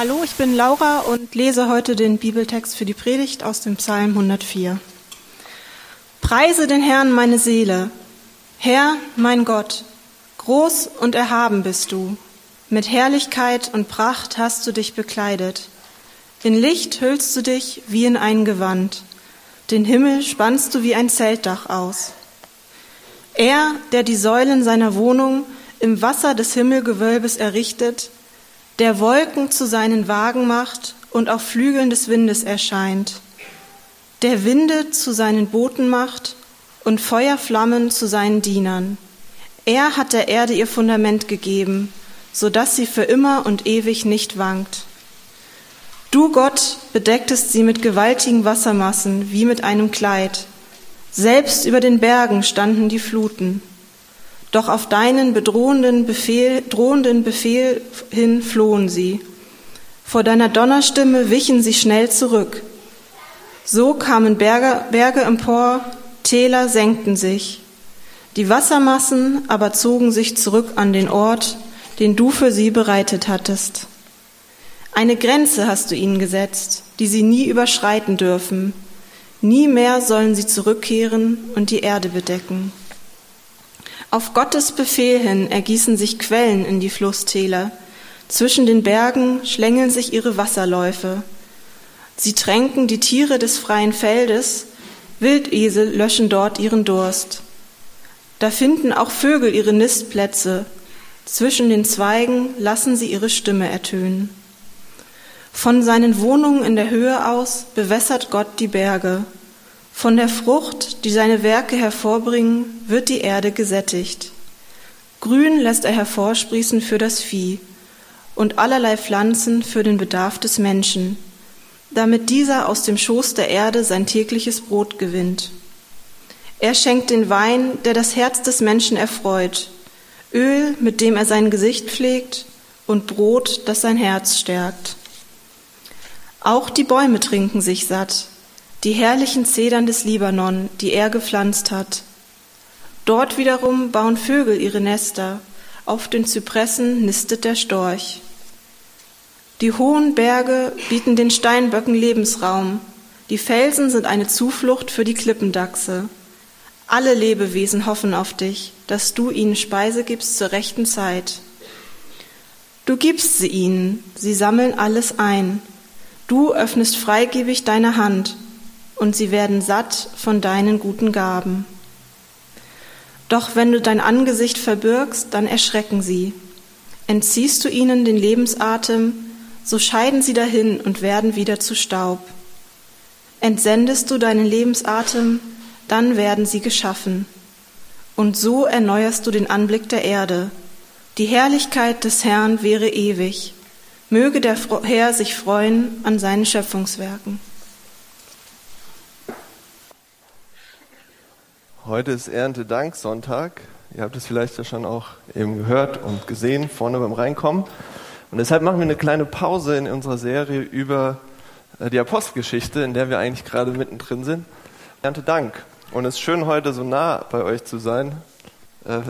Hallo, ich bin Laura und lese heute den Bibeltext für die Predigt aus dem Psalm 104. Preise den Herrn meine Seele. Herr, mein Gott, groß und erhaben bist du. Mit Herrlichkeit und Pracht hast du dich bekleidet. In Licht hüllst du dich wie in ein Gewand. Den Himmel spannst du wie ein Zeltdach aus. Er, der die Säulen seiner Wohnung im Wasser des Himmelgewölbes errichtet, der Wolken zu seinen Wagen macht und auf Flügeln des Windes erscheint, der Winde zu seinen Booten macht und Feuerflammen zu seinen Dienern. Er hat der Erde ihr Fundament gegeben, so dass sie für immer und ewig nicht wankt. Du, Gott, bedecktest sie mit gewaltigen Wassermassen wie mit einem Kleid. Selbst über den Bergen standen die Fluten. Doch auf deinen bedrohenden Befehl, drohenden Befehl hin flohen sie. Vor deiner Donnerstimme wichen sie schnell zurück. So kamen Berge, Berge empor, Täler senkten sich. Die Wassermassen aber zogen sich zurück an den Ort, den du für sie bereitet hattest. Eine Grenze hast du ihnen gesetzt, die sie nie überschreiten dürfen. Nie mehr sollen sie zurückkehren und die Erde bedecken. Auf Gottes Befehl hin ergießen sich Quellen in die Flusstäler. Zwischen den Bergen schlängeln sich ihre Wasserläufe. Sie tränken die Tiere des freien Feldes, Wildesel löschen dort ihren Durst. Da finden auch Vögel ihre Nistplätze, zwischen den Zweigen lassen sie ihre Stimme ertönen. Von seinen Wohnungen in der Höhe aus bewässert Gott die Berge. Von der Frucht, die seine Werke hervorbringen, wird die Erde gesättigt. Grün lässt er hervorsprießen für das Vieh und allerlei Pflanzen für den Bedarf des Menschen, damit dieser aus dem Schoß der Erde sein tägliches Brot gewinnt. Er schenkt den Wein, der das Herz des Menschen erfreut, Öl, mit dem er sein Gesicht pflegt, und Brot, das sein Herz stärkt. Auch die Bäume trinken sich satt, die herrlichen Zedern des Libanon, die er gepflanzt hat. Dort wiederum bauen Vögel ihre Nester, auf den Zypressen nistet der Storch. Die hohen Berge bieten den Steinböcken Lebensraum, die Felsen sind eine Zuflucht für die Klippendachse. Alle Lebewesen hoffen auf dich, dass du ihnen Speise gibst zur rechten Zeit. Du gibst sie ihnen, sie sammeln alles ein. Du öffnest freigebig deine Hand, und sie werden satt von deinen guten Gaben. Doch wenn du dein Angesicht verbirgst, dann erschrecken sie. Entziehst du ihnen den Lebensatem, so scheiden sie dahin und werden wieder zu Staub. Entsendest du deinen Lebensatem, dann werden sie geschaffen. Und so erneuerst du den Anblick der Erde. Die Herrlichkeit des Herrn wäre ewig. Möge der Herr sich freuen an seinen Schöpfungswerken. Heute ist Erntedank-Sonntag. Ihr habt es vielleicht ja schon auch eben gehört und gesehen, vorne beim Reinkommen. Und deshalb machen wir eine kleine Pause in unserer Serie über äh, die Apostelgeschichte, in der wir eigentlich gerade mittendrin sind. Erntedank. Und es ist schön, heute so nah bei euch zu sein. Äh,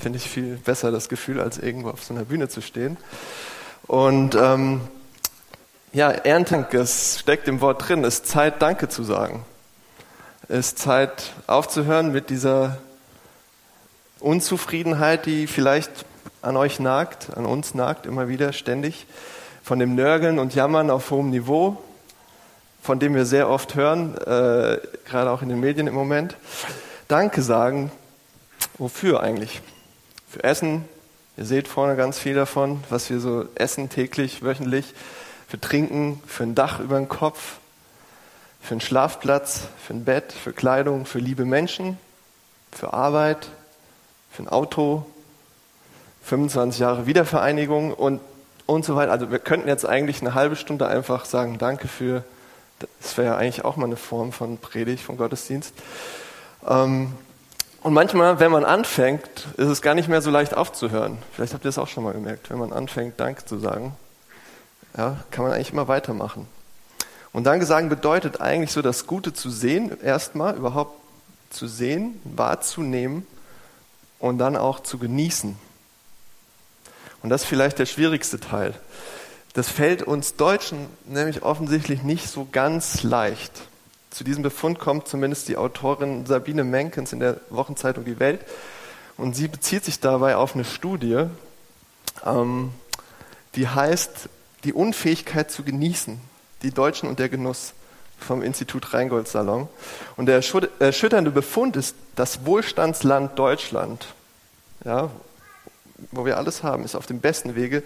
Finde ich viel besser das Gefühl, als irgendwo auf so einer Bühne zu stehen. Und ähm, ja, Erntedank, es steckt im Wort drin, ist Zeit, Danke zu sagen ist Zeit aufzuhören mit dieser Unzufriedenheit, die vielleicht an euch nagt, an uns nagt immer wieder ständig, von dem Nörgeln und Jammern auf hohem Niveau, von dem wir sehr oft hören, äh, gerade auch in den Medien im Moment. Danke sagen, wofür eigentlich? Für Essen, ihr seht vorne ganz viel davon, was wir so essen täglich, wöchentlich, für Trinken, für ein Dach über den Kopf, für einen Schlafplatz, für ein Bett, für Kleidung, für liebe Menschen, für Arbeit, für ein Auto, 25 Jahre Wiedervereinigung und, und so weiter. Also wir könnten jetzt eigentlich eine halbe Stunde einfach sagen, danke für, das wäre ja eigentlich auch mal eine Form von Predigt, von Gottesdienst. Ähm, und manchmal, wenn man anfängt, ist es gar nicht mehr so leicht aufzuhören. Vielleicht habt ihr das auch schon mal gemerkt. Wenn man anfängt, Danke zu sagen, ja, kann man eigentlich immer weitermachen. Und Danke sagen bedeutet eigentlich so, das Gute zu sehen, erstmal überhaupt zu sehen, wahrzunehmen und dann auch zu genießen. Und das ist vielleicht der schwierigste Teil. Das fällt uns Deutschen nämlich offensichtlich nicht so ganz leicht. Zu diesem Befund kommt zumindest die Autorin Sabine Menkens in der Wochenzeitung Die Welt. Und sie bezieht sich dabei auf eine Studie, ähm, die heißt Die Unfähigkeit zu genießen, die Deutschen und der Genuss vom Institut Rheingold Salon. Und der erschütternde Befund ist, das Wohlstandsland Deutschland, ja, wo wir alles haben, ist auf dem besten Wege,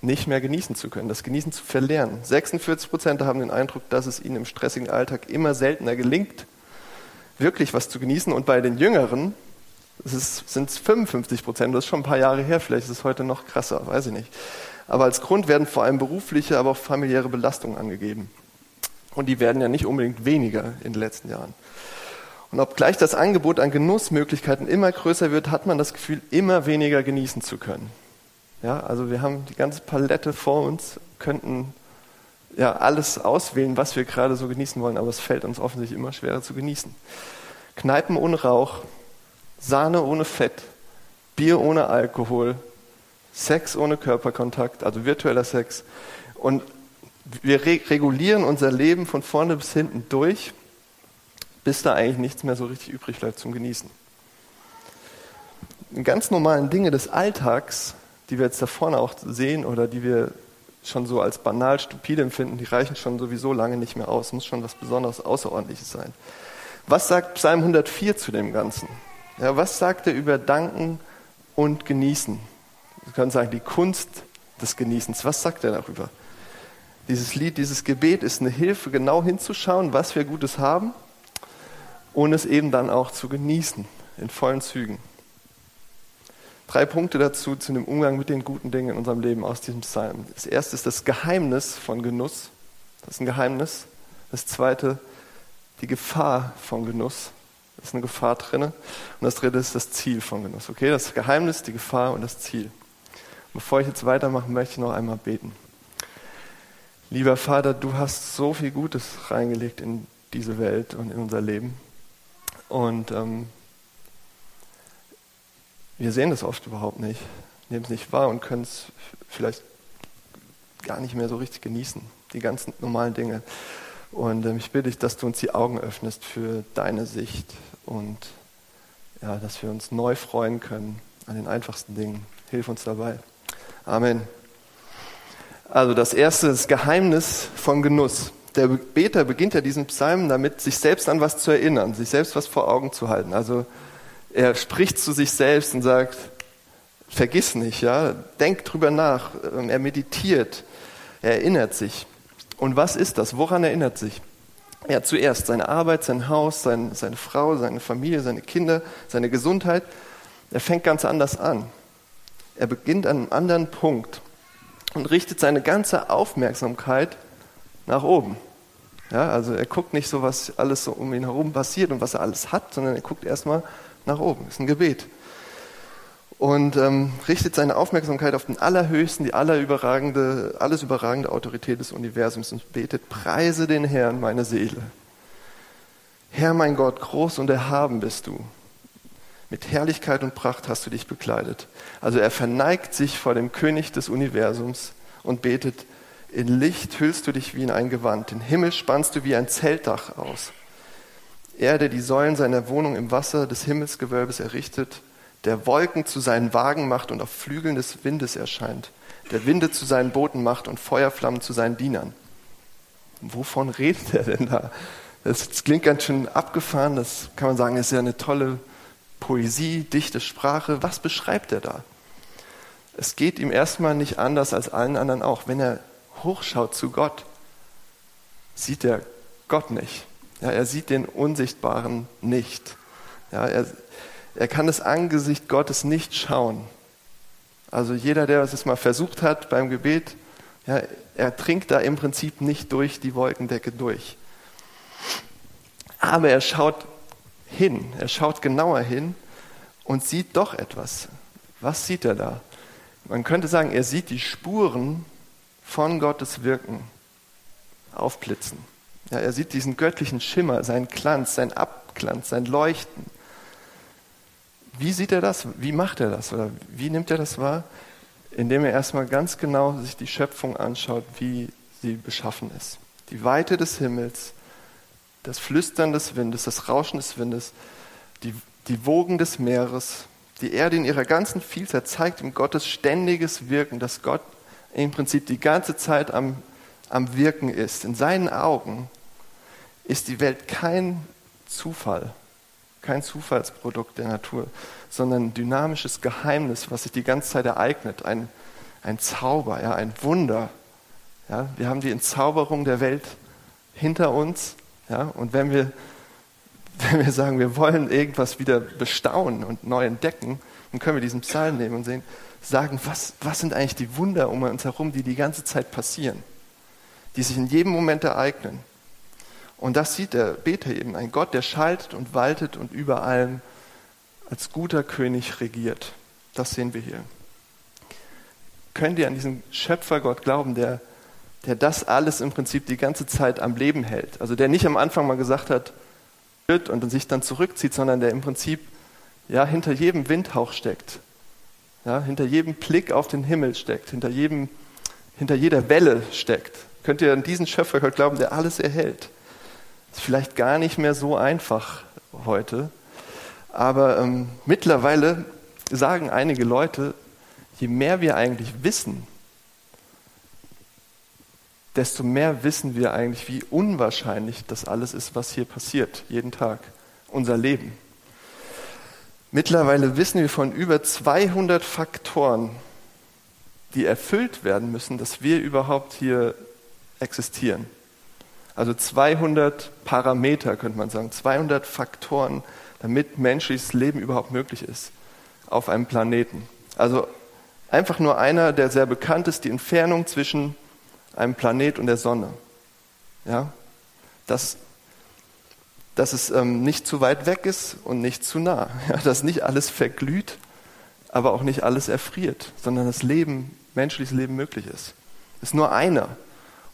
nicht mehr genießen zu können, das Genießen zu verlernen. 46 Prozent haben den Eindruck, dass es ihnen im stressigen Alltag immer seltener gelingt, wirklich was zu genießen. Und bei den Jüngeren sind es 55 Prozent. Das ist schon ein paar Jahre her, vielleicht ist es heute noch krasser, weiß ich nicht. Aber als Grund werden vor allem berufliche, aber auch familiäre Belastungen angegeben. Und die werden ja nicht unbedingt weniger in den letzten Jahren. Und obgleich das Angebot an Genussmöglichkeiten immer größer wird, hat man das Gefühl, immer weniger genießen zu können. Ja, also wir haben die ganze Palette vor uns, könnten ja alles auswählen, was wir gerade so genießen wollen, aber es fällt uns offensichtlich immer schwerer zu genießen. Kneipen ohne Rauch, Sahne ohne Fett, Bier ohne Alkohol, Sex ohne Körperkontakt, also virtueller Sex. Und wir re regulieren unser Leben von vorne bis hinten durch, bis da eigentlich nichts mehr so richtig übrig bleibt zum Genießen. Die ganz normalen Dinge des Alltags die wir jetzt da vorne auch sehen oder die wir schon so als banal stupide empfinden, die reichen schon sowieso lange nicht mehr aus. Muss schon was Besonderes, Außerordentliches sein. Was sagt Psalm 104 zu dem Ganzen? Ja, was sagt er über Danken und Genießen? Wir können sagen, die Kunst des Genießens. Was sagt er darüber? Dieses Lied, dieses Gebet ist eine Hilfe, genau hinzuschauen, was wir Gutes haben und es eben dann auch zu genießen in vollen Zügen. Drei Punkte dazu zu dem Umgang mit den guten Dingen in unserem Leben aus diesem Psalm. Das erste ist das Geheimnis von Genuss. Das ist ein Geheimnis. Das zweite, die Gefahr von Genuss. Da ist eine Gefahr drin. Und das dritte ist das Ziel von Genuss. Okay, das Geheimnis, die Gefahr und das Ziel. Bevor ich jetzt weitermache, möchte ich noch einmal beten. Lieber Vater, du hast so viel Gutes reingelegt in diese Welt und in unser Leben. Und ähm, wir sehen das oft überhaupt nicht, nehmen es nicht wahr und können es vielleicht gar nicht mehr so richtig genießen, die ganzen normalen Dinge. Und ähm, ich bitte dich, dass du uns die Augen öffnest für deine Sicht und ja, dass wir uns neu freuen können an den einfachsten Dingen. Hilf uns dabei. Amen. Also das erste, das Geheimnis von Genuss. Der Beter beginnt ja diesen Psalm damit, sich selbst an was zu erinnern, sich selbst was vor Augen zu halten. Also er spricht zu sich selbst und sagt, vergiss nicht, ja, denk drüber nach. Ähm, er meditiert, er erinnert sich. Und was ist das? Woran erinnert sich? Ja, zuerst seine Arbeit, sein Haus, sein, seine Frau, seine Familie, seine Kinder, seine Gesundheit. Er fängt ganz anders an. Er beginnt an einem anderen Punkt und richtet seine ganze Aufmerksamkeit nach oben. Ja, also er guckt nicht so, was alles so um ihn herum passiert und was er alles hat, sondern er guckt erstmal nach oben. Das ist ein Gebet. Und ähm, richtet seine Aufmerksamkeit auf den allerhöchsten, die allerüberragende, alles überragende Autorität des Universums und betet, preise den Herrn, meine Seele. Herr mein Gott, groß und erhaben bist du. Mit Herrlichkeit und Pracht hast du dich bekleidet. Also er verneigt sich vor dem König des Universums und betet, in Licht hüllst du dich wie in ein Gewand, den Himmel spannst du wie ein Zeltdach aus. Er, der die Säulen seiner Wohnung im Wasser des Himmelsgewölbes errichtet, der Wolken zu seinen Wagen macht und auf Flügeln des Windes erscheint, der Winde zu seinen Booten macht und Feuerflammen zu seinen Dienern. Wovon redet er denn da? Das klingt ganz schön abgefahren, das kann man sagen, ist ja eine tolle Poesie, dichte Sprache. Was beschreibt er da? Es geht ihm erstmal nicht anders als allen anderen auch. Wenn er hochschaut zu Gott, sieht er Gott nicht. Ja, er sieht den Unsichtbaren nicht. Ja, er, er kann das Angesicht Gottes nicht schauen. Also jeder, der es mal versucht hat beim Gebet, ja, er dringt da im Prinzip nicht durch die Wolkendecke durch. Aber er schaut hin, er schaut genauer hin und sieht doch etwas. Was sieht er da? Man könnte sagen, er sieht die Spuren von Gottes Wirken aufblitzen. Ja, er sieht diesen göttlichen Schimmer, seinen Glanz, seinen Abglanz, sein Leuchten. Wie sieht er das? Wie macht er das? Oder wie nimmt er das wahr? indem er erstmal ganz genau sich die Schöpfung anschaut, wie sie beschaffen ist. Die Weite des Himmels, das Flüstern des Windes, das Rauschen des Windes, die, die Wogen des Meeres, die Erde in ihrer ganzen Vielzahl zeigt ihm Gottes ständiges Wirken, dass Gott im Prinzip die ganze Zeit am, am Wirken ist. In seinen Augen ist die Welt kein Zufall, kein Zufallsprodukt der Natur, sondern ein dynamisches Geheimnis, was sich die ganze Zeit ereignet, ein, ein Zauber, ja, ein Wunder. Ja, wir haben die Entzauberung der Welt hinter uns. Ja, und wenn wir, wenn wir sagen, wir wollen irgendwas wieder bestaunen und neu entdecken, dann können wir diesen Psalm nehmen und sehen, sagen, was, was sind eigentlich die Wunder um uns herum, die die ganze Zeit passieren, die sich in jedem Moment ereignen. Und das sieht der Beter eben, ein Gott, der schaltet und waltet und über allem als guter König regiert. Das sehen wir hier. Könnt ihr an diesen Schöpfergott glauben, der, der das alles im Prinzip die ganze Zeit am Leben hält? Also der nicht am Anfang mal gesagt hat, und sich dann zurückzieht, sondern der im Prinzip ja, hinter jedem Windhauch steckt, ja, hinter jedem Blick auf den Himmel steckt, hinter, jedem, hinter jeder Welle steckt. Könnt ihr an diesen Schöpfergott glauben, der alles erhält? Ist vielleicht gar nicht mehr so einfach heute, aber ähm, mittlerweile sagen einige Leute, je mehr wir eigentlich wissen, desto mehr wissen wir eigentlich, wie unwahrscheinlich das alles ist, was hier passiert, jeden Tag, unser Leben. Mittlerweile wissen wir von über 200 Faktoren, die erfüllt werden müssen, dass wir überhaupt hier existieren. Also 200 Parameter, könnte man sagen, 200 Faktoren, damit menschliches Leben überhaupt möglich ist auf einem Planeten. Also einfach nur einer, der sehr bekannt ist, die Entfernung zwischen einem Planet und der Sonne. Ja? Das dass es ähm, nicht zu weit weg ist und nicht zu nah. Ja, dass nicht alles verglüht, aber auch nicht alles erfriert, sondern das Leben, menschliches Leben möglich ist. Ist nur einer.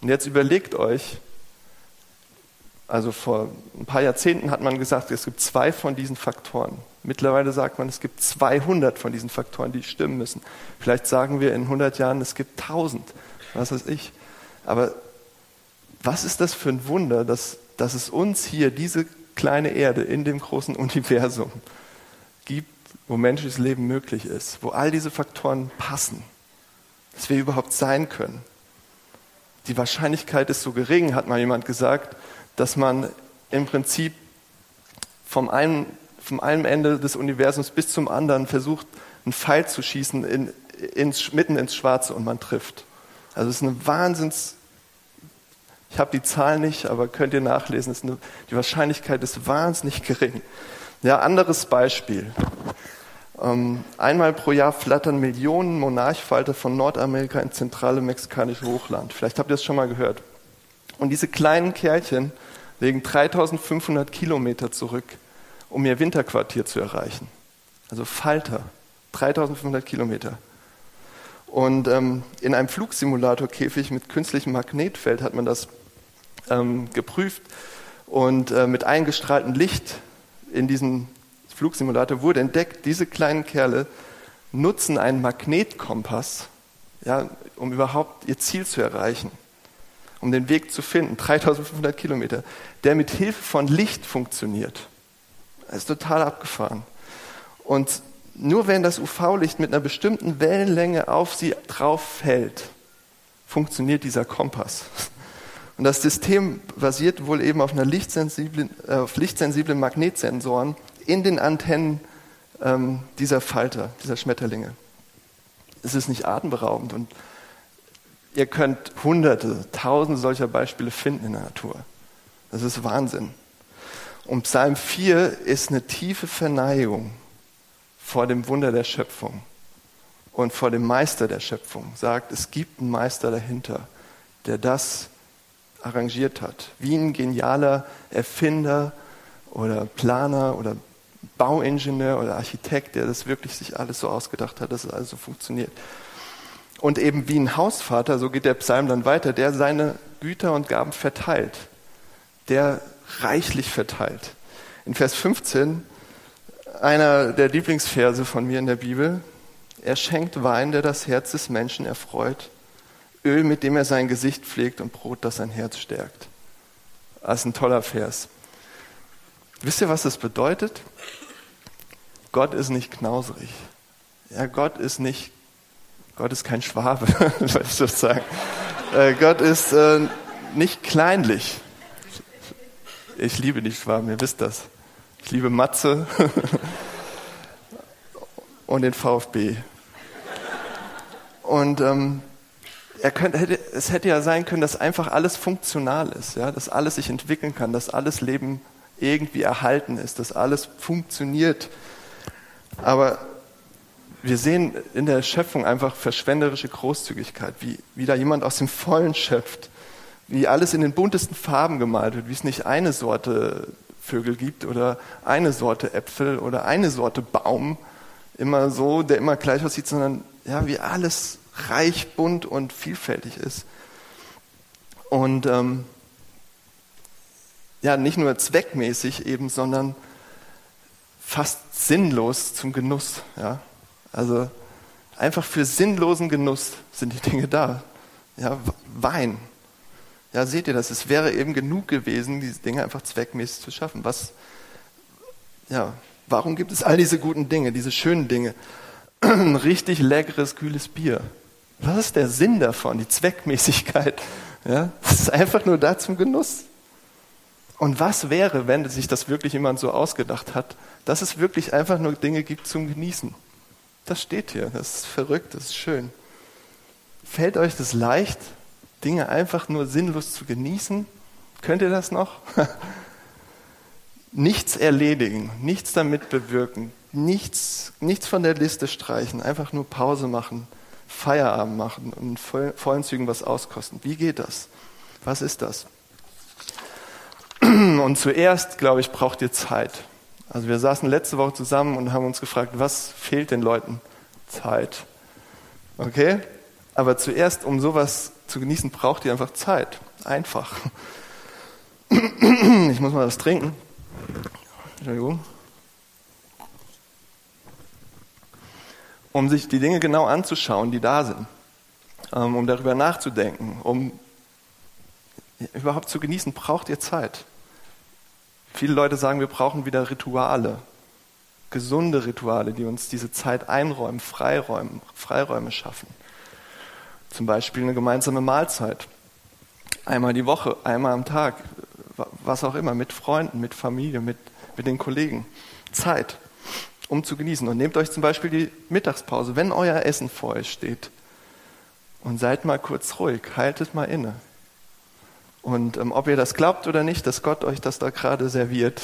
Und jetzt überlegt euch, also vor ein paar Jahrzehnten hat man gesagt, es gibt zwei von diesen Faktoren. Mittlerweile sagt man, es gibt 200 von diesen Faktoren, die stimmen müssen. Vielleicht sagen wir in 100 Jahren, es gibt 1000, was weiß ich. Aber was ist das für ein Wunder, dass dass es uns hier diese kleine Erde in dem großen Universum gibt, wo menschliches Leben möglich ist, wo all diese Faktoren passen, dass wir überhaupt sein können. Die Wahrscheinlichkeit ist so gering, hat mal jemand gesagt, dass man im Prinzip vom einen, vom einen Ende des Universums bis zum anderen versucht, einen Pfeil zu schießen in, ins, mitten ins Schwarze und man trifft. Also es ist eine Wahnsinns ich habe die Zahl nicht, aber könnt ihr nachlesen. Eine, die Wahrscheinlichkeit ist wahnsinnig gering. Ja, anderes Beispiel. Ähm, einmal pro Jahr flattern Millionen Monarchfalter von Nordamerika ins zentrale mexikanische Hochland. Vielleicht habt ihr das schon mal gehört. Und diese kleinen Kerlchen legen 3500 Kilometer zurück, um ihr Winterquartier zu erreichen. Also Falter, 3500 Kilometer. Und ähm, in einem Flugsimulatorkäfig mit künstlichem Magnetfeld hat man das ähm, geprüft und äh, mit eingestrahltem Licht in diesem Flugsimulator wurde entdeckt, diese kleinen Kerle nutzen einen Magnetkompass, ja, um überhaupt ihr Ziel zu erreichen, um den Weg zu finden, 3500 Kilometer, der mit Hilfe von Licht funktioniert. Das ist total abgefahren. Und nur wenn das UV-Licht mit einer bestimmten Wellenlänge auf sie drauf fällt, funktioniert dieser Kompass. Und das System basiert wohl eben auf, einer lichtsensiblen, äh, auf lichtsensiblen Magnetsensoren in den Antennen ähm, dieser Falter, dieser Schmetterlinge. Es ist nicht atemberaubend und ihr könnt hunderte, tausende solcher Beispiele finden in der Natur. Das ist Wahnsinn. Und Psalm 4 ist eine tiefe Verneigung vor dem Wunder der Schöpfung und vor dem Meister der Schöpfung. Sagt, es gibt einen Meister dahinter, der das arrangiert hat. Wie ein genialer Erfinder oder Planer oder Bauingenieur oder Architekt, der das wirklich sich alles so ausgedacht hat, dass es alles so funktioniert. Und eben wie ein Hausvater, so geht der Psalm dann weiter, der seine Güter und Gaben verteilt, der reichlich verteilt. In Vers 15 einer der Lieblingsverse von mir in der Bibel. Er schenkt Wein, der das Herz des Menschen erfreut, Öl, mit dem er sein Gesicht pflegt und Brot, das sein Herz stärkt. Das ist ein toller Vers. Wisst ihr, was das bedeutet? Gott ist nicht knauserig. Ja, Gott ist nicht, Gott ist kein Schwabe, würde ich das sagen. Äh, Gott ist äh, nicht kleinlich. Ich liebe die Schwaben, ihr wisst das. Ich liebe Matze und den VfB. Und ähm, er könnte, hätte, es hätte ja sein können, dass einfach alles funktional ist, ja, dass alles sich entwickeln kann, dass alles Leben irgendwie erhalten ist, dass alles funktioniert. Aber wir sehen in der Schöpfung einfach verschwenderische Großzügigkeit, wie, wie da jemand aus dem Vollen schöpft, wie alles in den buntesten Farben gemalt wird, wie es nicht eine Sorte Vögel gibt oder eine Sorte Äpfel oder eine Sorte Baum, immer so, der immer gleich aussieht, sondern ja, wie alles reich, bunt und vielfältig ist. Und ähm, ja, nicht nur zweckmäßig eben, sondern fast sinnlos zum Genuss. Ja? Also einfach für sinnlosen Genuss sind die Dinge da. Ja, Wein. Ja, seht ihr das? Es wäre eben genug gewesen, diese Dinge einfach zweckmäßig zu schaffen. Was, ja, warum gibt es all diese guten Dinge, diese schönen Dinge? Richtig leckeres, kühles Bier. Was ist der Sinn davon, die Zweckmäßigkeit? Ja, das ist einfach nur da zum Genuss. Und was wäre, wenn sich das wirklich jemand so ausgedacht hat, dass es wirklich einfach nur Dinge gibt zum Genießen? Das steht hier, das ist verrückt, das ist schön. Fällt euch das leicht, Dinge einfach nur sinnlos zu genießen? Könnt ihr das noch? nichts erledigen, nichts damit bewirken, nichts, nichts von der Liste streichen, einfach nur Pause machen, Feierabend machen und in vollen Zügen was auskosten. Wie geht das? Was ist das? Und zuerst, glaube ich, braucht ihr Zeit. Also wir saßen letzte Woche zusammen und haben uns gefragt, was fehlt den Leuten? Zeit. Okay? Aber zuerst, um sowas zu genießen, braucht ihr einfach Zeit. Einfach. Ich muss mal was trinken. Entschuldigung. Um sich die Dinge genau anzuschauen, die da sind. Ähm, um darüber nachzudenken. Um überhaupt zu genießen, braucht ihr Zeit. Viele Leute sagen, wir brauchen wieder Rituale, gesunde Rituale, die uns diese Zeit einräumen, Freiräume, Freiräume schaffen. Zum Beispiel eine gemeinsame Mahlzeit. Einmal die Woche, einmal am Tag, was auch immer, mit Freunden, mit Familie, mit, mit den Kollegen. Zeit, um zu genießen. Und nehmt euch zum Beispiel die Mittagspause, wenn euer Essen vor euch steht. Und seid mal kurz ruhig, haltet mal inne. Und ähm, ob ihr das glaubt oder nicht, dass Gott euch das da gerade serviert,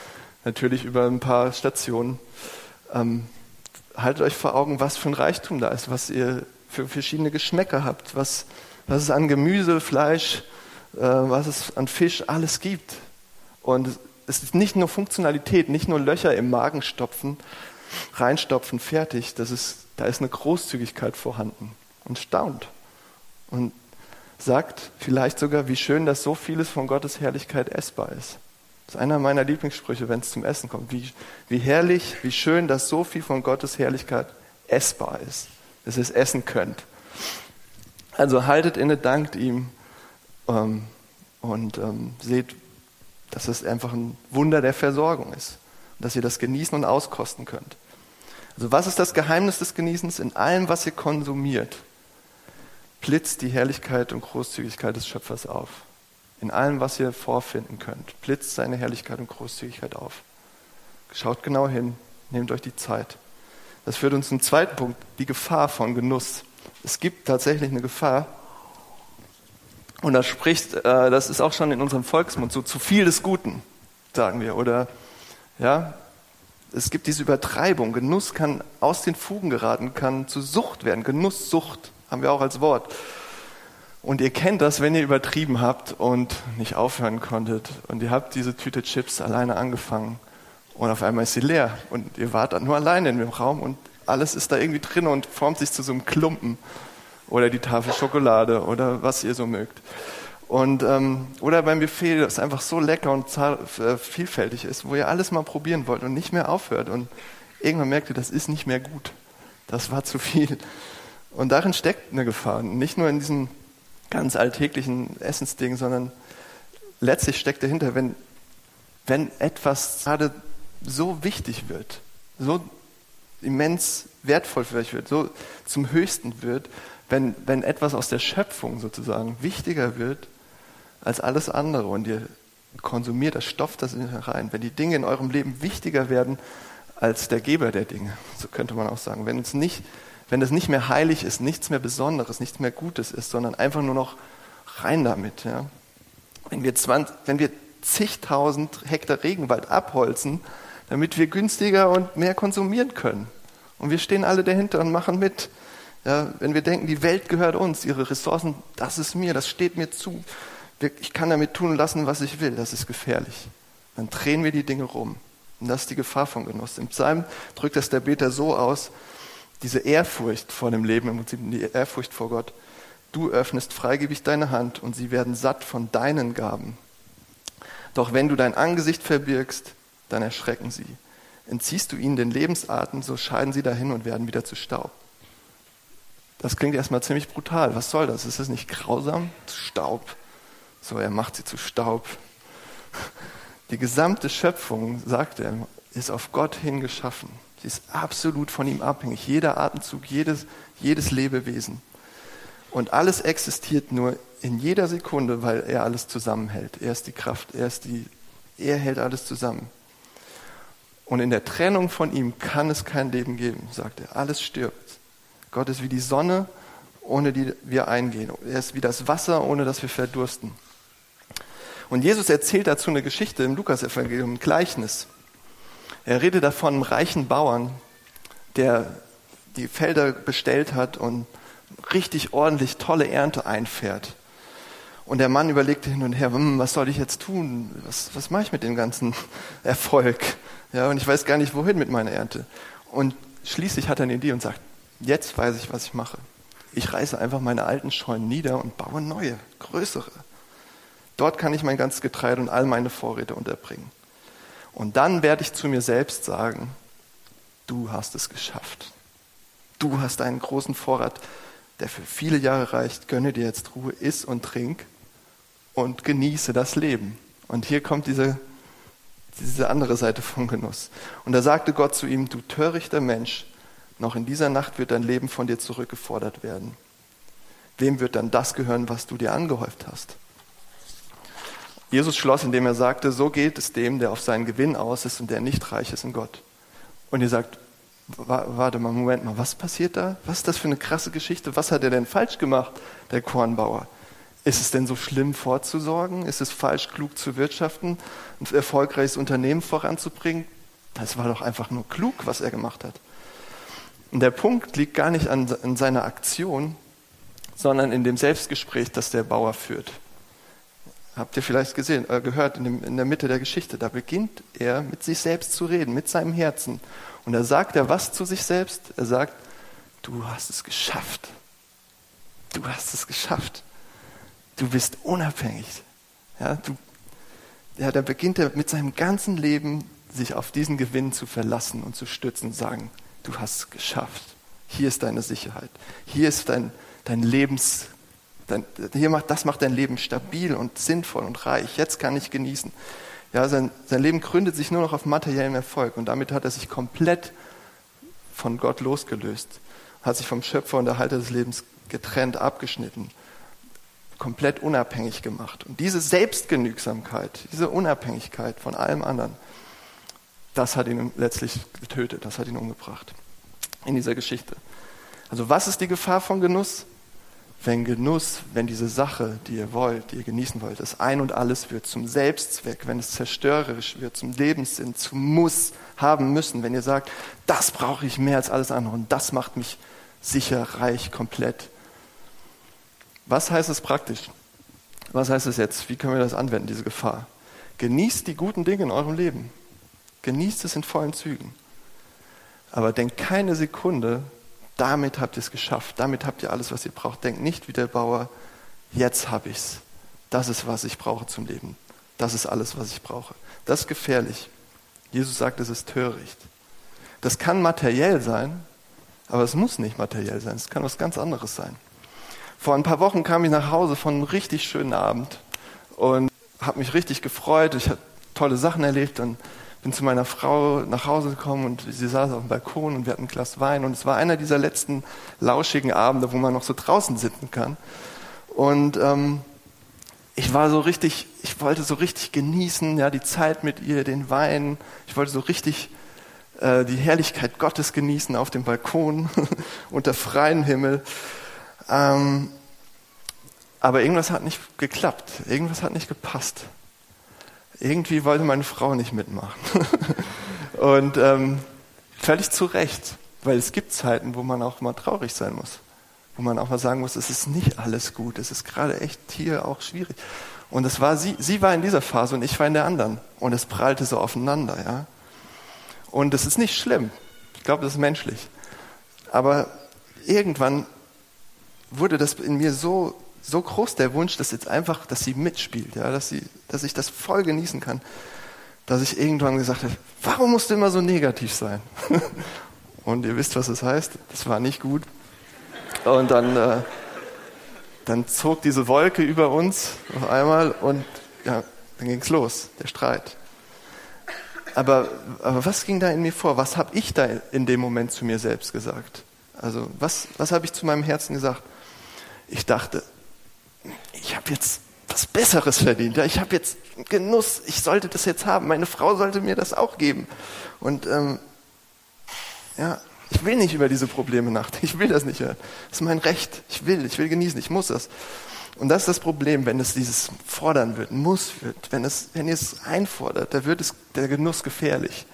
natürlich über ein paar Stationen, ähm, haltet euch vor Augen, was für ein Reichtum da ist, was ihr für verschiedene Geschmäcker habt, was, was es an Gemüse, Fleisch, äh, was es an Fisch alles gibt. Und es ist nicht nur Funktionalität, nicht nur Löcher im Magen stopfen, reinstopfen, fertig. Das ist, da ist eine Großzügigkeit vorhanden. Und staunt. Und sagt vielleicht sogar, wie schön, dass so vieles von Gottes Herrlichkeit essbar ist. Das ist einer meiner Lieblingssprüche, wenn es zum Essen kommt. Wie, wie herrlich, wie schön, dass so viel von Gottes Herrlichkeit essbar ist, dass ihr es essen könnt. Also haltet inne, dankt ihm ähm, und ähm, seht, dass es einfach ein Wunder der Versorgung ist, dass ihr das genießen und auskosten könnt. Also was ist das Geheimnis des Genießens? In allem, was ihr konsumiert, blitzt die Herrlichkeit und Großzügigkeit des Schöpfers auf. In allem, was ihr vorfinden könnt, blitzt seine Herrlichkeit und Großzügigkeit auf. Schaut genau hin, nehmt euch die Zeit. Das führt uns zum zweiten Punkt, die Gefahr von Genuss. Es gibt tatsächlich eine Gefahr. Und das spricht, äh, das ist auch schon in unserem Volksmund so, zu viel des Guten, sagen wir. Oder, ja, es gibt diese Übertreibung. Genuss kann aus den Fugen geraten, kann zu Sucht werden. Genusssucht haben wir auch als Wort. Und ihr kennt das, wenn ihr übertrieben habt und nicht aufhören konntet. Und ihr habt diese Tüte Chips alleine angefangen. Und auf einmal ist sie leer. Und ihr wart dann nur alleine in dem Raum und alles ist da irgendwie drin und formt sich zu so einem Klumpen. Oder die Tafel Schokolade oder was ihr so mögt. Und, ähm, oder beim Buffet, das einfach so lecker und äh, vielfältig ist, wo ihr alles mal probieren wollt und nicht mehr aufhört. Und irgendwann merkt ihr, das ist nicht mehr gut. Das war zu viel. Und darin steckt eine Gefahr. Nicht nur in diesem ganz alltäglichen Essensding, sondern letztlich steckt dahinter, wenn, wenn etwas gerade so wichtig wird, so immens wertvoll für euch wird, so zum Höchsten wird, wenn, wenn etwas aus der Schöpfung sozusagen wichtiger wird als alles andere und ihr konsumiert, das stopft das in rein, wenn die Dinge in eurem Leben wichtiger werden als der Geber der Dinge, so könnte man auch sagen, wenn es nicht, wenn es nicht mehr heilig ist, nichts mehr Besonderes, nichts mehr Gutes ist, sondern einfach nur noch rein damit, ja. Wenn wir, 20, wenn wir zigtausend Hektar Regenwald abholzen, damit wir günstiger und mehr konsumieren können. Und wir stehen alle dahinter und machen mit. Ja, wenn wir denken, die Welt gehört uns, ihre Ressourcen, das ist mir, das steht mir zu. Ich kann damit tun und lassen, was ich will. Das ist gefährlich. Dann drehen wir die Dinge rum. Und das ist die Gefahr von Genuss. Im Psalm drückt das der Beter so aus, diese Ehrfurcht vor dem Leben, im Prinzip die Ehrfurcht vor Gott. Du öffnest freigebig deine Hand und sie werden satt von deinen Gaben. Doch wenn du dein Angesicht verbirgst, dann erschrecken sie. Entziehst du ihnen den Lebensarten, so scheiden sie dahin und werden wieder zu Staub. Das klingt erstmal ziemlich brutal. Was soll das? Ist das nicht grausam? Staub. So, er macht sie zu Staub. Die gesamte Schöpfung, sagt er, ist auf Gott hin geschaffen. Sie ist absolut von ihm abhängig. Jeder Atemzug, jedes, jedes Lebewesen. Und alles existiert nur in jeder Sekunde, weil er alles zusammenhält. Er ist die Kraft, er ist die, er hält alles zusammen. Und in der Trennung von ihm kann es kein Leben geben, sagt er. Alles stirbt. Gott ist wie die Sonne, ohne die wir eingehen. Er ist wie das Wasser, ohne dass wir verdursten. Und Jesus erzählt dazu eine Geschichte im Lukasevangelium, ein Gleichnis. Er redet davon einem reichen Bauern, der die Felder bestellt hat und richtig ordentlich tolle Ernte einfährt. Und der Mann überlegte hin und her, hm, was soll ich jetzt tun? Was, was mache ich mit dem ganzen Erfolg? Ja, und ich weiß gar nicht, wohin mit meiner Ernte. Und schließlich hat er eine Idee und sagt, jetzt weiß ich, was ich mache. Ich reiße einfach meine alten Scheunen nieder und baue neue, größere. Dort kann ich mein ganzes Getreide und all meine Vorräte unterbringen. Und dann werde ich zu mir selbst sagen, du hast es geschafft. Du hast einen großen Vorrat, der für viele Jahre reicht. Gönne dir jetzt Ruhe, iss und trink und genieße das Leben. Und hier kommt diese diese andere Seite vom Genuss. Und da sagte Gott zu ihm, du törichter Mensch, noch in dieser Nacht wird dein Leben von dir zurückgefordert werden. Wem wird dann das gehören, was du dir angehäuft hast? Jesus schloss, indem er sagte, so geht es dem, der auf seinen Gewinn aus ist und der nicht reich ist in Gott. Und ihr sagt, warte mal, Moment mal, was passiert da? Was ist das für eine krasse Geschichte? Was hat er denn falsch gemacht, der Kornbauer? Ist es denn so schlimm vorzusorgen? Ist es falsch, klug zu wirtschaften, ein erfolgreiches Unternehmen voranzubringen? Das war doch einfach nur klug, was er gemacht hat. Und der Punkt liegt gar nicht an, an seiner Aktion, sondern in dem Selbstgespräch, das der Bauer führt. Habt ihr vielleicht gesehen, äh, gehört in, dem, in der Mitte der Geschichte. Da beginnt er mit sich selbst zu reden, mit seinem Herzen. Und da sagt er was zu sich selbst? Er sagt, du hast es geschafft. Du hast es geschafft. Du bist unabhängig. Ja, du, ja, da beginnt er mit seinem ganzen Leben, sich auf diesen Gewinn zu verlassen und zu stützen, sagen, du hast es geschafft. Hier ist deine Sicherheit. Hier ist dein, dein Lebens, dein, hier macht, das macht dein Leben stabil und sinnvoll und reich. Jetzt kann ich genießen. Ja, sein, sein Leben gründet sich nur noch auf materiellem Erfolg und damit hat er sich komplett von Gott losgelöst, hat sich vom Schöpfer und Erhalter des Lebens getrennt, abgeschnitten komplett unabhängig gemacht. Und diese Selbstgenügsamkeit, diese Unabhängigkeit von allem anderen, das hat ihn letztlich getötet, das hat ihn umgebracht in dieser Geschichte. Also was ist die Gefahr von Genuss? Wenn Genuss, wenn diese Sache, die ihr wollt, die ihr genießen wollt, das ein und alles wird zum Selbstzweck, wenn es zerstörerisch wird, zum Lebenssinn, zum Muss haben müssen, wenn ihr sagt, das brauche ich mehr als alles andere und das macht mich sicher, reich, komplett, was heißt es praktisch? Was heißt es jetzt? Wie können wir das anwenden, diese Gefahr? Genießt die guten Dinge in eurem Leben. Genießt es in vollen Zügen. Aber denkt keine Sekunde, damit habt ihr es geschafft, damit habt ihr alles, was ihr braucht. Denkt nicht wie der Bauer, jetzt habe ich es. Das ist, was ich brauche zum Leben. Das ist alles, was ich brauche. Das ist gefährlich. Jesus sagt, es ist töricht. Das kann materiell sein, Aber es muss nicht materiell sein, es kann was ganz anderes sein. Vor ein paar Wochen kam ich nach Hause von einem richtig schönen Abend und habe mich richtig gefreut. Ich habe tolle Sachen erlebt und bin zu meiner Frau nach Hause gekommen und sie saß auf dem Balkon und wir hatten ein Glas Wein und es war einer dieser letzten lauschigen Abende, wo man noch so draußen sitzen kann. Und ähm, ich war so richtig, ich wollte so richtig genießen, ja, die Zeit mit ihr, den Wein. Ich wollte so richtig äh, die Herrlichkeit Gottes genießen auf dem Balkon unter freiem Himmel. Ähm, aber irgendwas hat nicht geklappt, irgendwas hat nicht gepasst. Irgendwie wollte meine Frau nicht mitmachen. Und ähm, völlig zu Recht, weil es gibt Zeiten, wo man auch mal traurig sein muss, wo man auch mal sagen muss, es ist nicht alles gut, es ist gerade echt hier auch schwierig. Und es war sie, sie war in dieser Phase und ich war in der anderen. Und es prallte so aufeinander, ja. Und es ist nicht schlimm. Ich glaube, das ist menschlich. Aber irgendwann wurde das in mir so so groß der Wunsch, dass jetzt einfach, dass sie mitspielt, ja, dass, sie, dass ich das voll genießen kann, dass ich irgendwann gesagt habe, warum musst du immer so negativ sein? Und ihr wisst, was es das heißt. Das war nicht gut. Und dann, äh, dann zog diese Wolke über uns auf einmal und ja, dann ging es los, der Streit. Aber, aber was ging da in mir vor? Was habe ich da in dem Moment zu mir selbst gesagt? Also was, was habe ich zu meinem Herzen gesagt? Ich dachte, habe jetzt was Besseres verdient. Ja? Ich habe jetzt Genuss, ich sollte das jetzt haben. Meine Frau sollte mir das auch geben. Und ähm, ja, ich will nicht über diese Probleme nachdenken. Ich will das nicht hören. Das ist mein Recht. Ich will, ich will genießen, ich muss das. Und das ist das Problem, wenn es dieses Fordern wird, muss wird, wenn, es, wenn ihr es einfordert, da wird es, der Genuss gefährlich.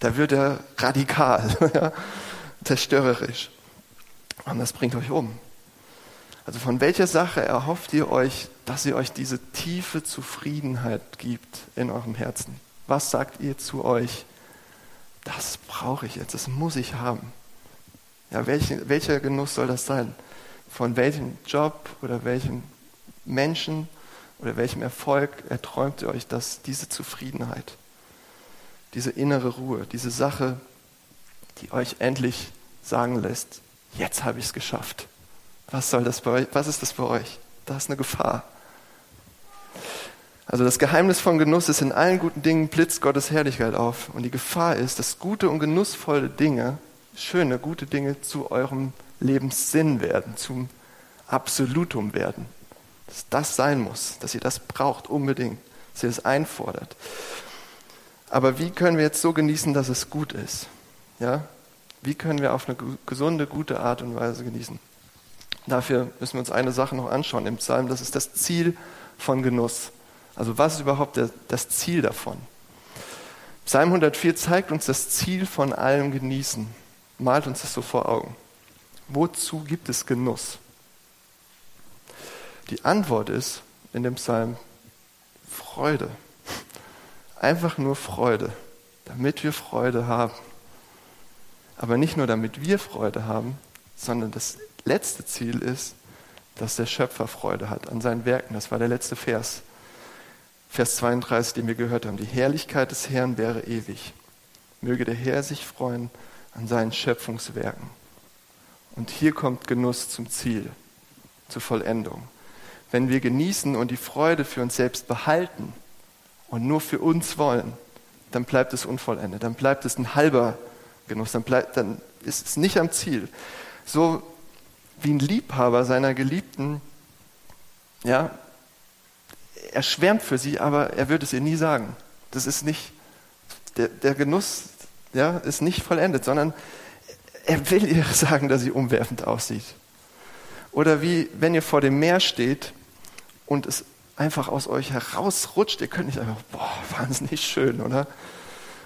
Da wird er radikal, ja, zerstörerisch. Und das bringt euch um. Also von welcher Sache erhofft ihr euch, dass sie euch diese tiefe Zufriedenheit gibt in eurem Herzen? Was sagt ihr zu euch? Das brauche ich jetzt, das muss ich haben. Ja, welchen, welcher Genuss soll das sein? Von welchem Job oder welchem Menschen oder welchem Erfolg erträumt ihr euch das, diese Zufriedenheit, diese innere Ruhe, diese Sache, die euch endlich sagen lässt, jetzt habe ich es geschafft. Was soll das bei euch? Was ist das bei euch? Da ist eine Gefahr. Also das Geheimnis von Genuss ist, in allen guten Dingen blitzt Gottes Herrlichkeit auf. Und die Gefahr ist, dass gute und genussvolle Dinge, schöne, gute Dinge zu eurem Lebenssinn werden, zum Absolutum werden. Dass das sein muss, dass ihr das braucht unbedingt, dass ihr das einfordert. Aber wie können wir jetzt so genießen, dass es gut ist? Ja? Wie können wir auf eine gesunde, gute Art und Weise genießen? Dafür müssen wir uns eine Sache noch anschauen im Psalm, das ist das Ziel von Genuss. Also was ist überhaupt der, das Ziel davon? Psalm 104 zeigt uns das Ziel von allem Genießen, malt uns das so vor Augen. Wozu gibt es Genuss? Die Antwort ist in dem Psalm Freude. Einfach nur Freude, damit wir Freude haben. Aber nicht nur damit wir Freude haben, sondern das letzte Ziel ist, dass der Schöpfer Freude hat an seinen Werken. Das war der letzte Vers. Vers 32, den wir gehört haben. Die Herrlichkeit des Herrn wäre ewig. Möge der Herr sich freuen an seinen Schöpfungswerken. Und hier kommt Genuss zum Ziel, zur Vollendung. Wenn wir genießen und die Freude für uns selbst behalten und nur für uns wollen, dann bleibt es unvollendet, dann bleibt es ein halber Genuss, dann, bleibt, dann ist es nicht am Ziel. So wie ein Liebhaber seiner Geliebten, ja, er schwärmt für sie, aber er würde es ihr nie sagen. Das ist nicht, der, der Genuss ja, ist nicht vollendet, sondern er will ihr sagen, dass sie umwerfend aussieht. Oder wie wenn ihr vor dem Meer steht und es einfach aus euch herausrutscht, ihr könnt nicht einfach, boah, wahnsinnig schön, oder?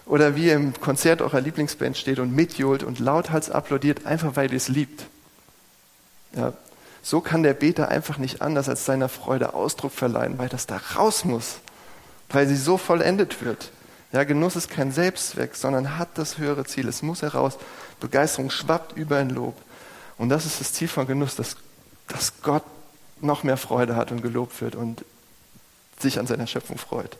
Oder wie ihr im Konzert eurer Lieblingsband steht und mitjohlt und lauthals applaudiert, einfach weil ihr es liebt. Ja, so kann der Beter einfach nicht anders als seiner Freude Ausdruck verleihen, weil das da raus muss, weil sie so vollendet wird. Ja, Genuss ist kein Selbstzweck, sondern hat das höhere Ziel. Es muss heraus. Begeisterung schwappt über ein Lob. Und das ist das Ziel von Genuss, dass, dass Gott noch mehr Freude hat und gelobt wird und sich an seiner Schöpfung freut.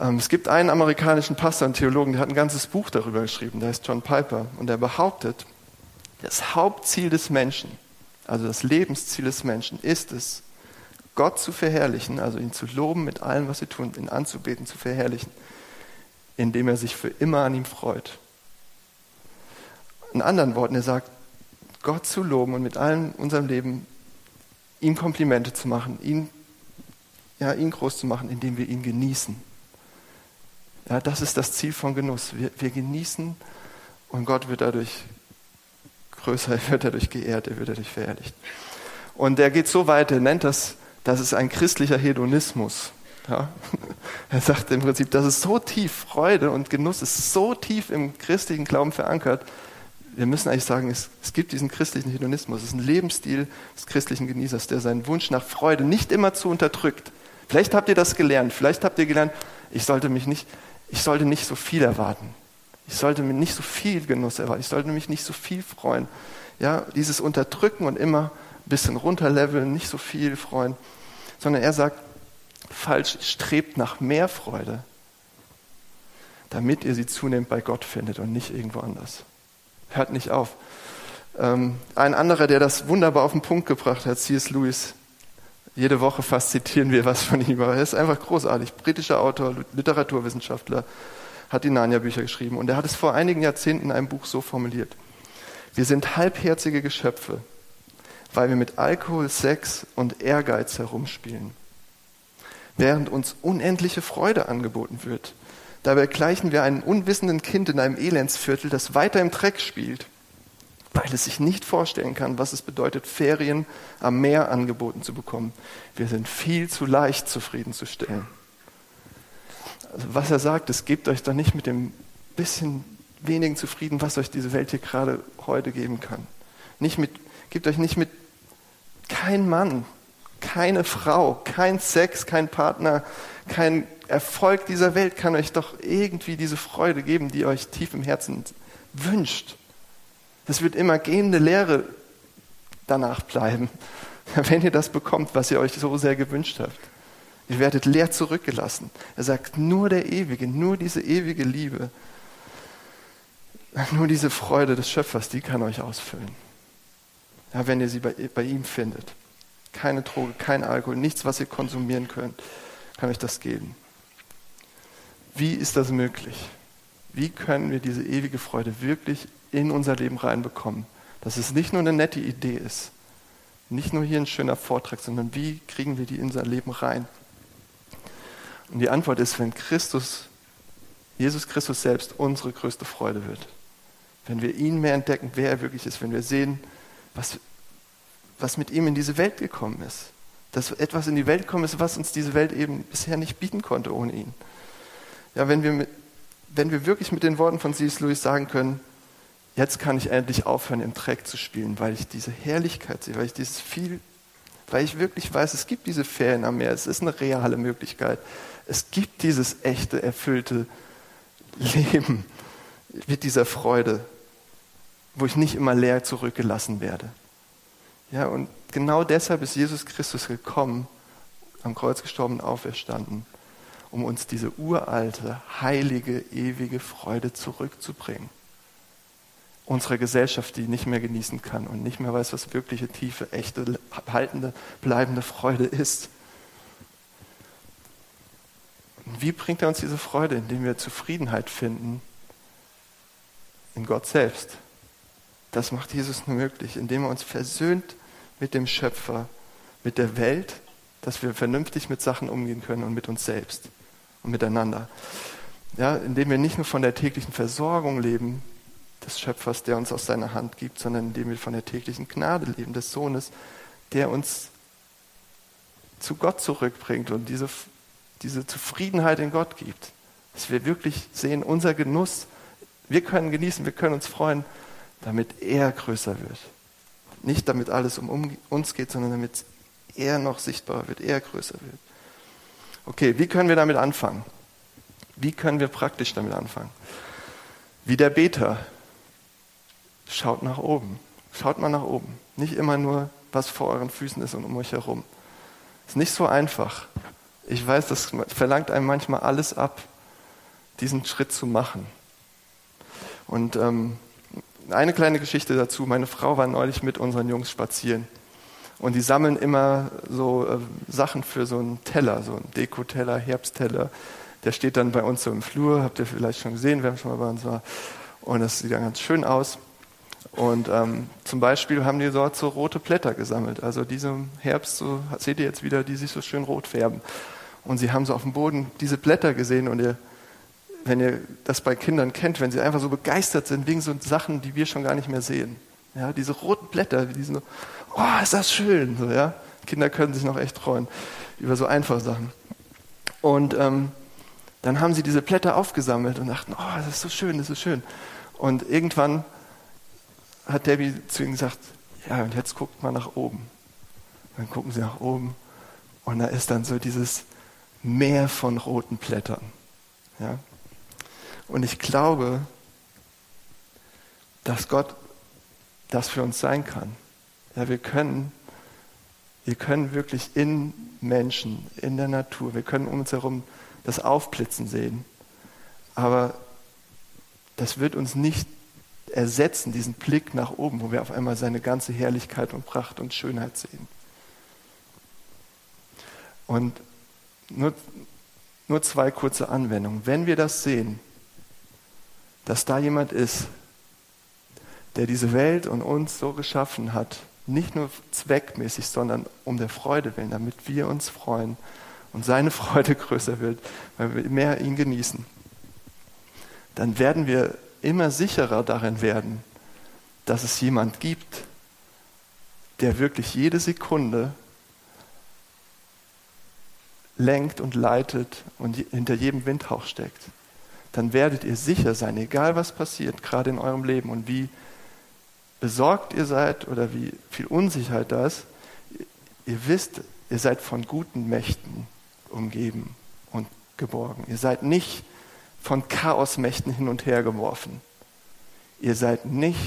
Ähm, es gibt einen amerikanischen Pastor und Theologen, der hat ein ganzes Buch darüber geschrieben, der heißt John Piper, und der behauptet, das Hauptziel des Menschen, also das Lebensziel des Menschen, ist es, Gott zu verherrlichen, also ihn zu loben mit allem, was sie tun, ihn anzubeten, zu verherrlichen, indem er sich für immer an ihm freut. In anderen Worten, er sagt, Gott zu loben und mit allem unserem Leben ihm Komplimente zu machen, ihn, ja, ihn groß zu machen, indem wir ihn genießen. Ja, das ist das Ziel von Genuss. Wir, wir genießen und Gott wird dadurch größer, er wird dadurch geehrt, er wird dadurch verherrlicht. Und er geht so weit, er nennt das, das ist ein christlicher Hedonismus. Ja? Er sagt im Prinzip, das ist so tief, Freude und Genuss ist so tief im christlichen Glauben verankert. Wir müssen eigentlich sagen, es, es gibt diesen christlichen Hedonismus. Es ist ein Lebensstil des christlichen Genießers, der seinen Wunsch nach Freude nicht immer zu unterdrückt. Vielleicht habt ihr das gelernt. Vielleicht habt ihr gelernt, ich sollte mich nicht, ich sollte nicht so viel erwarten. Ich sollte mir nicht so viel Genuss erwarten. Ich sollte mich nicht so viel freuen. Ja, dieses Unterdrücken und immer ein bisschen runterleveln, nicht so viel freuen, sondern er sagt, falsch, strebt nach mehr Freude, damit ihr sie zunehmend bei Gott findet und nicht irgendwo anders. Hört nicht auf. Ähm, ein anderer, der das wunderbar auf den Punkt gebracht hat, C.S. Lewis, jede Woche fast zitieren wir was von ihm, er ist einfach großartig. Britischer Autor, Literaturwissenschaftler, hat die Narnia-Bücher geschrieben. Und er hat es vor einigen Jahrzehnten in einem Buch so formuliert. Wir sind halbherzige Geschöpfe, weil wir mit Alkohol, Sex und Ehrgeiz herumspielen. Während uns unendliche Freude angeboten wird. Dabei gleichen wir einem unwissenden Kind in einem Elendsviertel, das weiter im Dreck spielt, weil es sich nicht vorstellen kann, was es bedeutet, Ferien am Meer angeboten zu bekommen. Wir sind viel zu leicht zufriedenzustellen also was er sagt, es gebt euch doch nicht mit dem bisschen wenigen zufrieden, was euch diese Welt hier gerade heute geben kann. Nicht mit, gebt euch nicht mit kein Mann, keine Frau, kein Sex, kein Partner, kein Erfolg dieser Welt kann euch doch irgendwie diese Freude geben, die euch tief im Herzen wünscht. Das wird immer gehende Lehre danach bleiben, wenn ihr das bekommt, was ihr euch so sehr gewünscht habt. Ihr werdet leer zurückgelassen. Er sagt, nur der Ewige, nur diese ewige Liebe, nur diese Freude des Schöpfers, die kann euch ausfüllen. Ja, wenn ihr sie bei, bei ihm findet. Keine Droge, kein Alkohol, nichts, was ihr konsumieren könnt, kann euch das geben. Wie ist das möglich? Wie können wir diese ewige Freude wirklich in unser Leben reinbekommen? Dass es nicht nur eine nette Idee ist, nicht nur hier ein schöner Vortrag, sondern wie kriegen wir die in unser Leben rein? Und die Antwort ist, wenn Christus, Jesus Christus selbst unsere größte Freude wird. Wenn wir ihn mehr entdecken, wer er wirklich ist, wenn wir sehen, was, was mit ihm in diese Welt gekommen ist. Dass etwas in die Welt gekommen ist, was uns diese Welt eben bisher nicht bieten konnte ohne ihn. Ja, wenn wir, wenn wir wirklich mit den Worten von C.S. Lewis sagen können, jetzt kann ich endlich aufhören, im Dreck zu spielen, weil ich diese Herrlichkeit sehe, weil ich dieses viel, weil ich wirklich weiß, es gibt diese Ferien am Meer, es ist eine reale Möglichkeit es gibt dieses echte, erfüllte Leben mit dieser Freude, wo ich nicht immer leer zurückgelassen werde. Ja, und genau deshalb ist Jesus Christus gekommen, am Kreuz gestorben, auferstanden, um uns diese uralte, heilige, ewige Freude zurückzubringen. Unserer Gesellschaft, die nicht mehr genießen kann und nicht mehr weiß, was wirkliche, tiefe, echte, haltende, bleibende Freude ist. Wie bringt er uns diese Freude, indem wir Zufriedenheit finden in Gott selbst? Das macht Jesus nur möglich, indem er uns versöhnt mit dem Schöpfer, mit der Welt, dass wir vernünftig mit Sachen umgehen können und mit uns selbst und miteinander. Ja, indem wir nicht nur von der täglichen Versorgung leben des Schöpfers, der uns aus seiner Hand gibt, sondern indem wir von der täglichen Gnade leben des Sohnes, der uns zu Gott zurückbringt und diese diese Zufriedenheit in Gott gibt. Dass wir wirklich sehen, unser Genuss, wir können genießen, wir können uns freuen, damit er größer wird. Nicht damit alles um uns geht, sondern damit er noch sichtbarer wird, er größer wird. Okay, wie können wir damit anfangen? Wie können wir praktisch damit anfangen? Wie der Beter. Schaut nach oben. Schaut mal nach oben. Nicht immer nur, was vor euren Füßen ist und um euch herum. Ist nicht so einfach Ich weiß, das verlangt einem manchmal alles ab, diesen Schritt zu machen. Und ähm, eine kleine Geschichte dazu. Meine Frau war neulich mit unseren Jungs spazieren. Und die sammeln immer so äh, Sachen für so einen Teller, so einen Dekoteller, Herbstteller. Der steht dann bei uns so im Flur, habt ihr vielleicht schon gesehen, wer schon mal bei uns war. Und das sieht dann ganz schön aus. Und ähm, zum Beispiel haben die dort so rote Blätter gesammelt. Also diesem Herbst, so seht ihr jetzt wieder, die sich so schön rot färben. Und sie haben so auf dem Boden diese Blätter gesehen und ihr, wenn ihr das bei Kindern kennt, wenn sie einfach so begeistert sind wegen so Sachen, die wir schon gar nicht mehr sehen. Ja, diese roten Blätter, die sind so, oh, ist das schön. So, ja? Kinder können sich noch echt freuen über so einfache Sachen. Und ähm, dann haben sie diese Blätter aufgesammelt und dachten, oh, das ist so schön, das ist so schön. Und irgendwann hat Debbie zu ihnen gesagt, ja, und jetzt guckt mal nach oben. Dann gucken sie nach oben und da ist dann so dieses Meer von roten Blättern. Ja? Und ich glaube, dass Gott das für uns sein kann. Ja, wir können, wir können wirklich in Menschen, in der Natur, wir können um uns herum das Aufblitzen sehen. Aber das wird uns nicht ersetzen, diesen Blick nach oben, wo wir auf einmal seine ganze Herrlichkeit und Pracht und Schönheit sehen. Und nur, nur zwei kurze Anwendungen. Wenn wir das sehen, dass da jemand ist, der diese Welt und uns so geschaffen hat, nicht nur zweckmäßig, sondern um der Freude willen, damit wir uns freuen und seine Freude größer wird, weil wir mehr ihn genießen, dann werden wir immer sicherer darin werden, dass es jemand gibt, der wirklich jede Sekunde lenkt und leitet und hinter jedem Windhauch steckt. Dann werdet ihr sicher sein, egal was passiert, gerade in eurem Leben und wie besorgt ihr seid oder wie viel Unsicherheit da ist, ihr wisst, ihr seid von guten Mächten umgeben und geborgen. Ihr seid nicht von Chaosmächten hin und her geworfen. Ihr seid nicht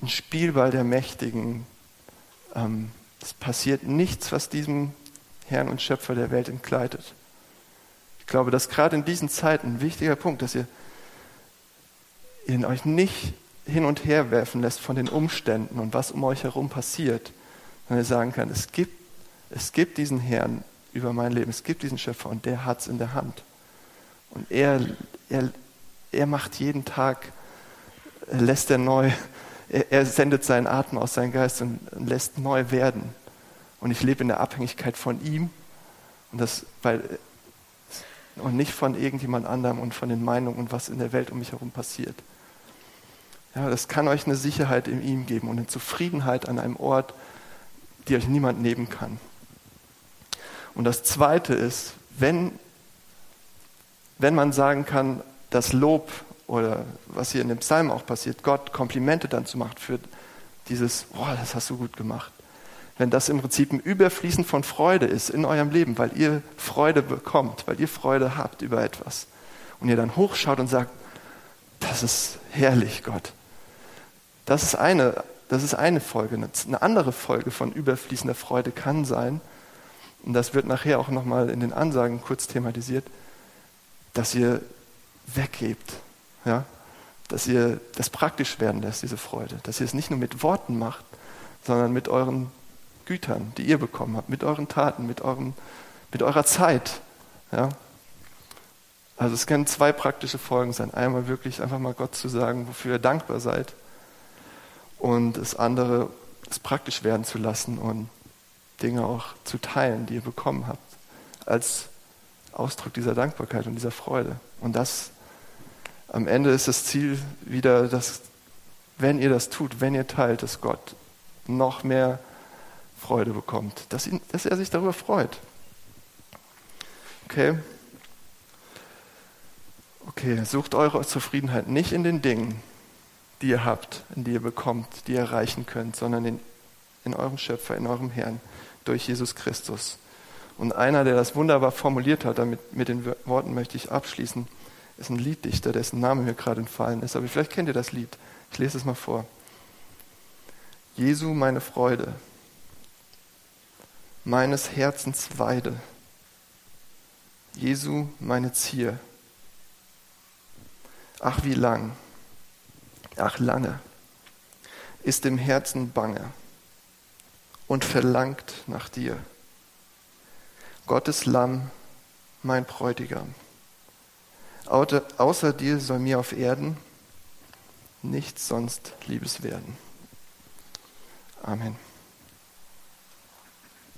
ein Spielball der Mächtigen. Ähm, es passiert nichts, was diesem Herrn und Schöpfer der Welt entkleidet. Ich glaube, dass gerade in diesen Zeiten ein wichtiger Punkt, dass ihr, ihr euch nicht hin und her werfen lässt von den Umständen und was um euch herum passiert, sondern ihr sagen kann, es gibt, es gibt diesen Herrn über mein Leben, es gibt diesen Schöpfer und der hat es in der Hand. Und er, er, er macht jeden Tag, lässt er neu, er, er sendet seinen Atem aus seinem Geist und, und lässt neu werden. Und ich lebe in der Abhängigkeit von ihm und, das, weil, und nicht von irgendjemand anderem und von den Meinungen und was in der Welt um mich herum passiert. Ja, das kann euch eine Sicherheit in ihm geben und eine Zufriedenheit an einem Ort, die euch niemand nehmen kann. Und das Zweite ist, wenn, wenn man sagen kann, das Lob oder was hier in dem Psalm auch passiert, Gott Komplimente dann zu machen für dieses, oh, das hast du gut gemacht. Wenn das im Prinzip ein Überfließen von Freude ist in eurem Leben, weil ihr Freude bekommt, weil ihr Freude habt über etwas und ihr dann hochschaut und sagt, das ist herrlich, Gott. Das ist eine, das ist eine Folge. Eine andere Folge von überfließender Freude kann sein, und das wird nachher auch nochmal in den Ansagen kurz thematisiert, dass ihr weggebt, ja? dass ihr das praktisch werden lässt, diese Freude, dass ihr es nicht nur mit Worten macht, sondern mit euren Gütern, die ihr bekommen habt, mit euren Taten, mit, eurem, mit eurer Zeit. Ja? Also es können zwei praktische Folgen sein. Einmal wirklich einfach mal Gott zu sagen, wofür ihr dankbar seid und das andere, es praktisch werden zu lassen und Dinge auch zu teilen, die ihr bekommen habt, als Ausdruck dieser Dankbarkeit und dieser Freude. Und das am Ende ist das Ziel wieder, dass, wenn ihr das tut, wenn ihr teilt, dass Gott noch mehr Freude bekommt, dass, ihn, dass er sich darüber freut. Okay? Okay, sucht eure Zufriedenheit nicht in den Dingen, die ihr habt, in die ihr bekommt, die ihr erreichen könnt, sondern in, in eurem Schöpfer, in eurem Herrn, durch Jesus Christus. Und einer, der das wunderbar formuliert hat, damit mit den Worten möchte ich abschließen, ist ein Lieddichter, dessen Name mir gerade entfallen ist. Aber vielleicht kennt ihr das Lied. Ich lese es mal vor. Jesu, meine Freude, meines Herzens Weide, Jesu meine Zier. Ach wie lang, ach lange ist im Herzen bange und verlangt nach dir. Gottes Lamm, mein Bräutigam. Außer dir soll mir auf Erden nichts sonst Liebes werden. Amen.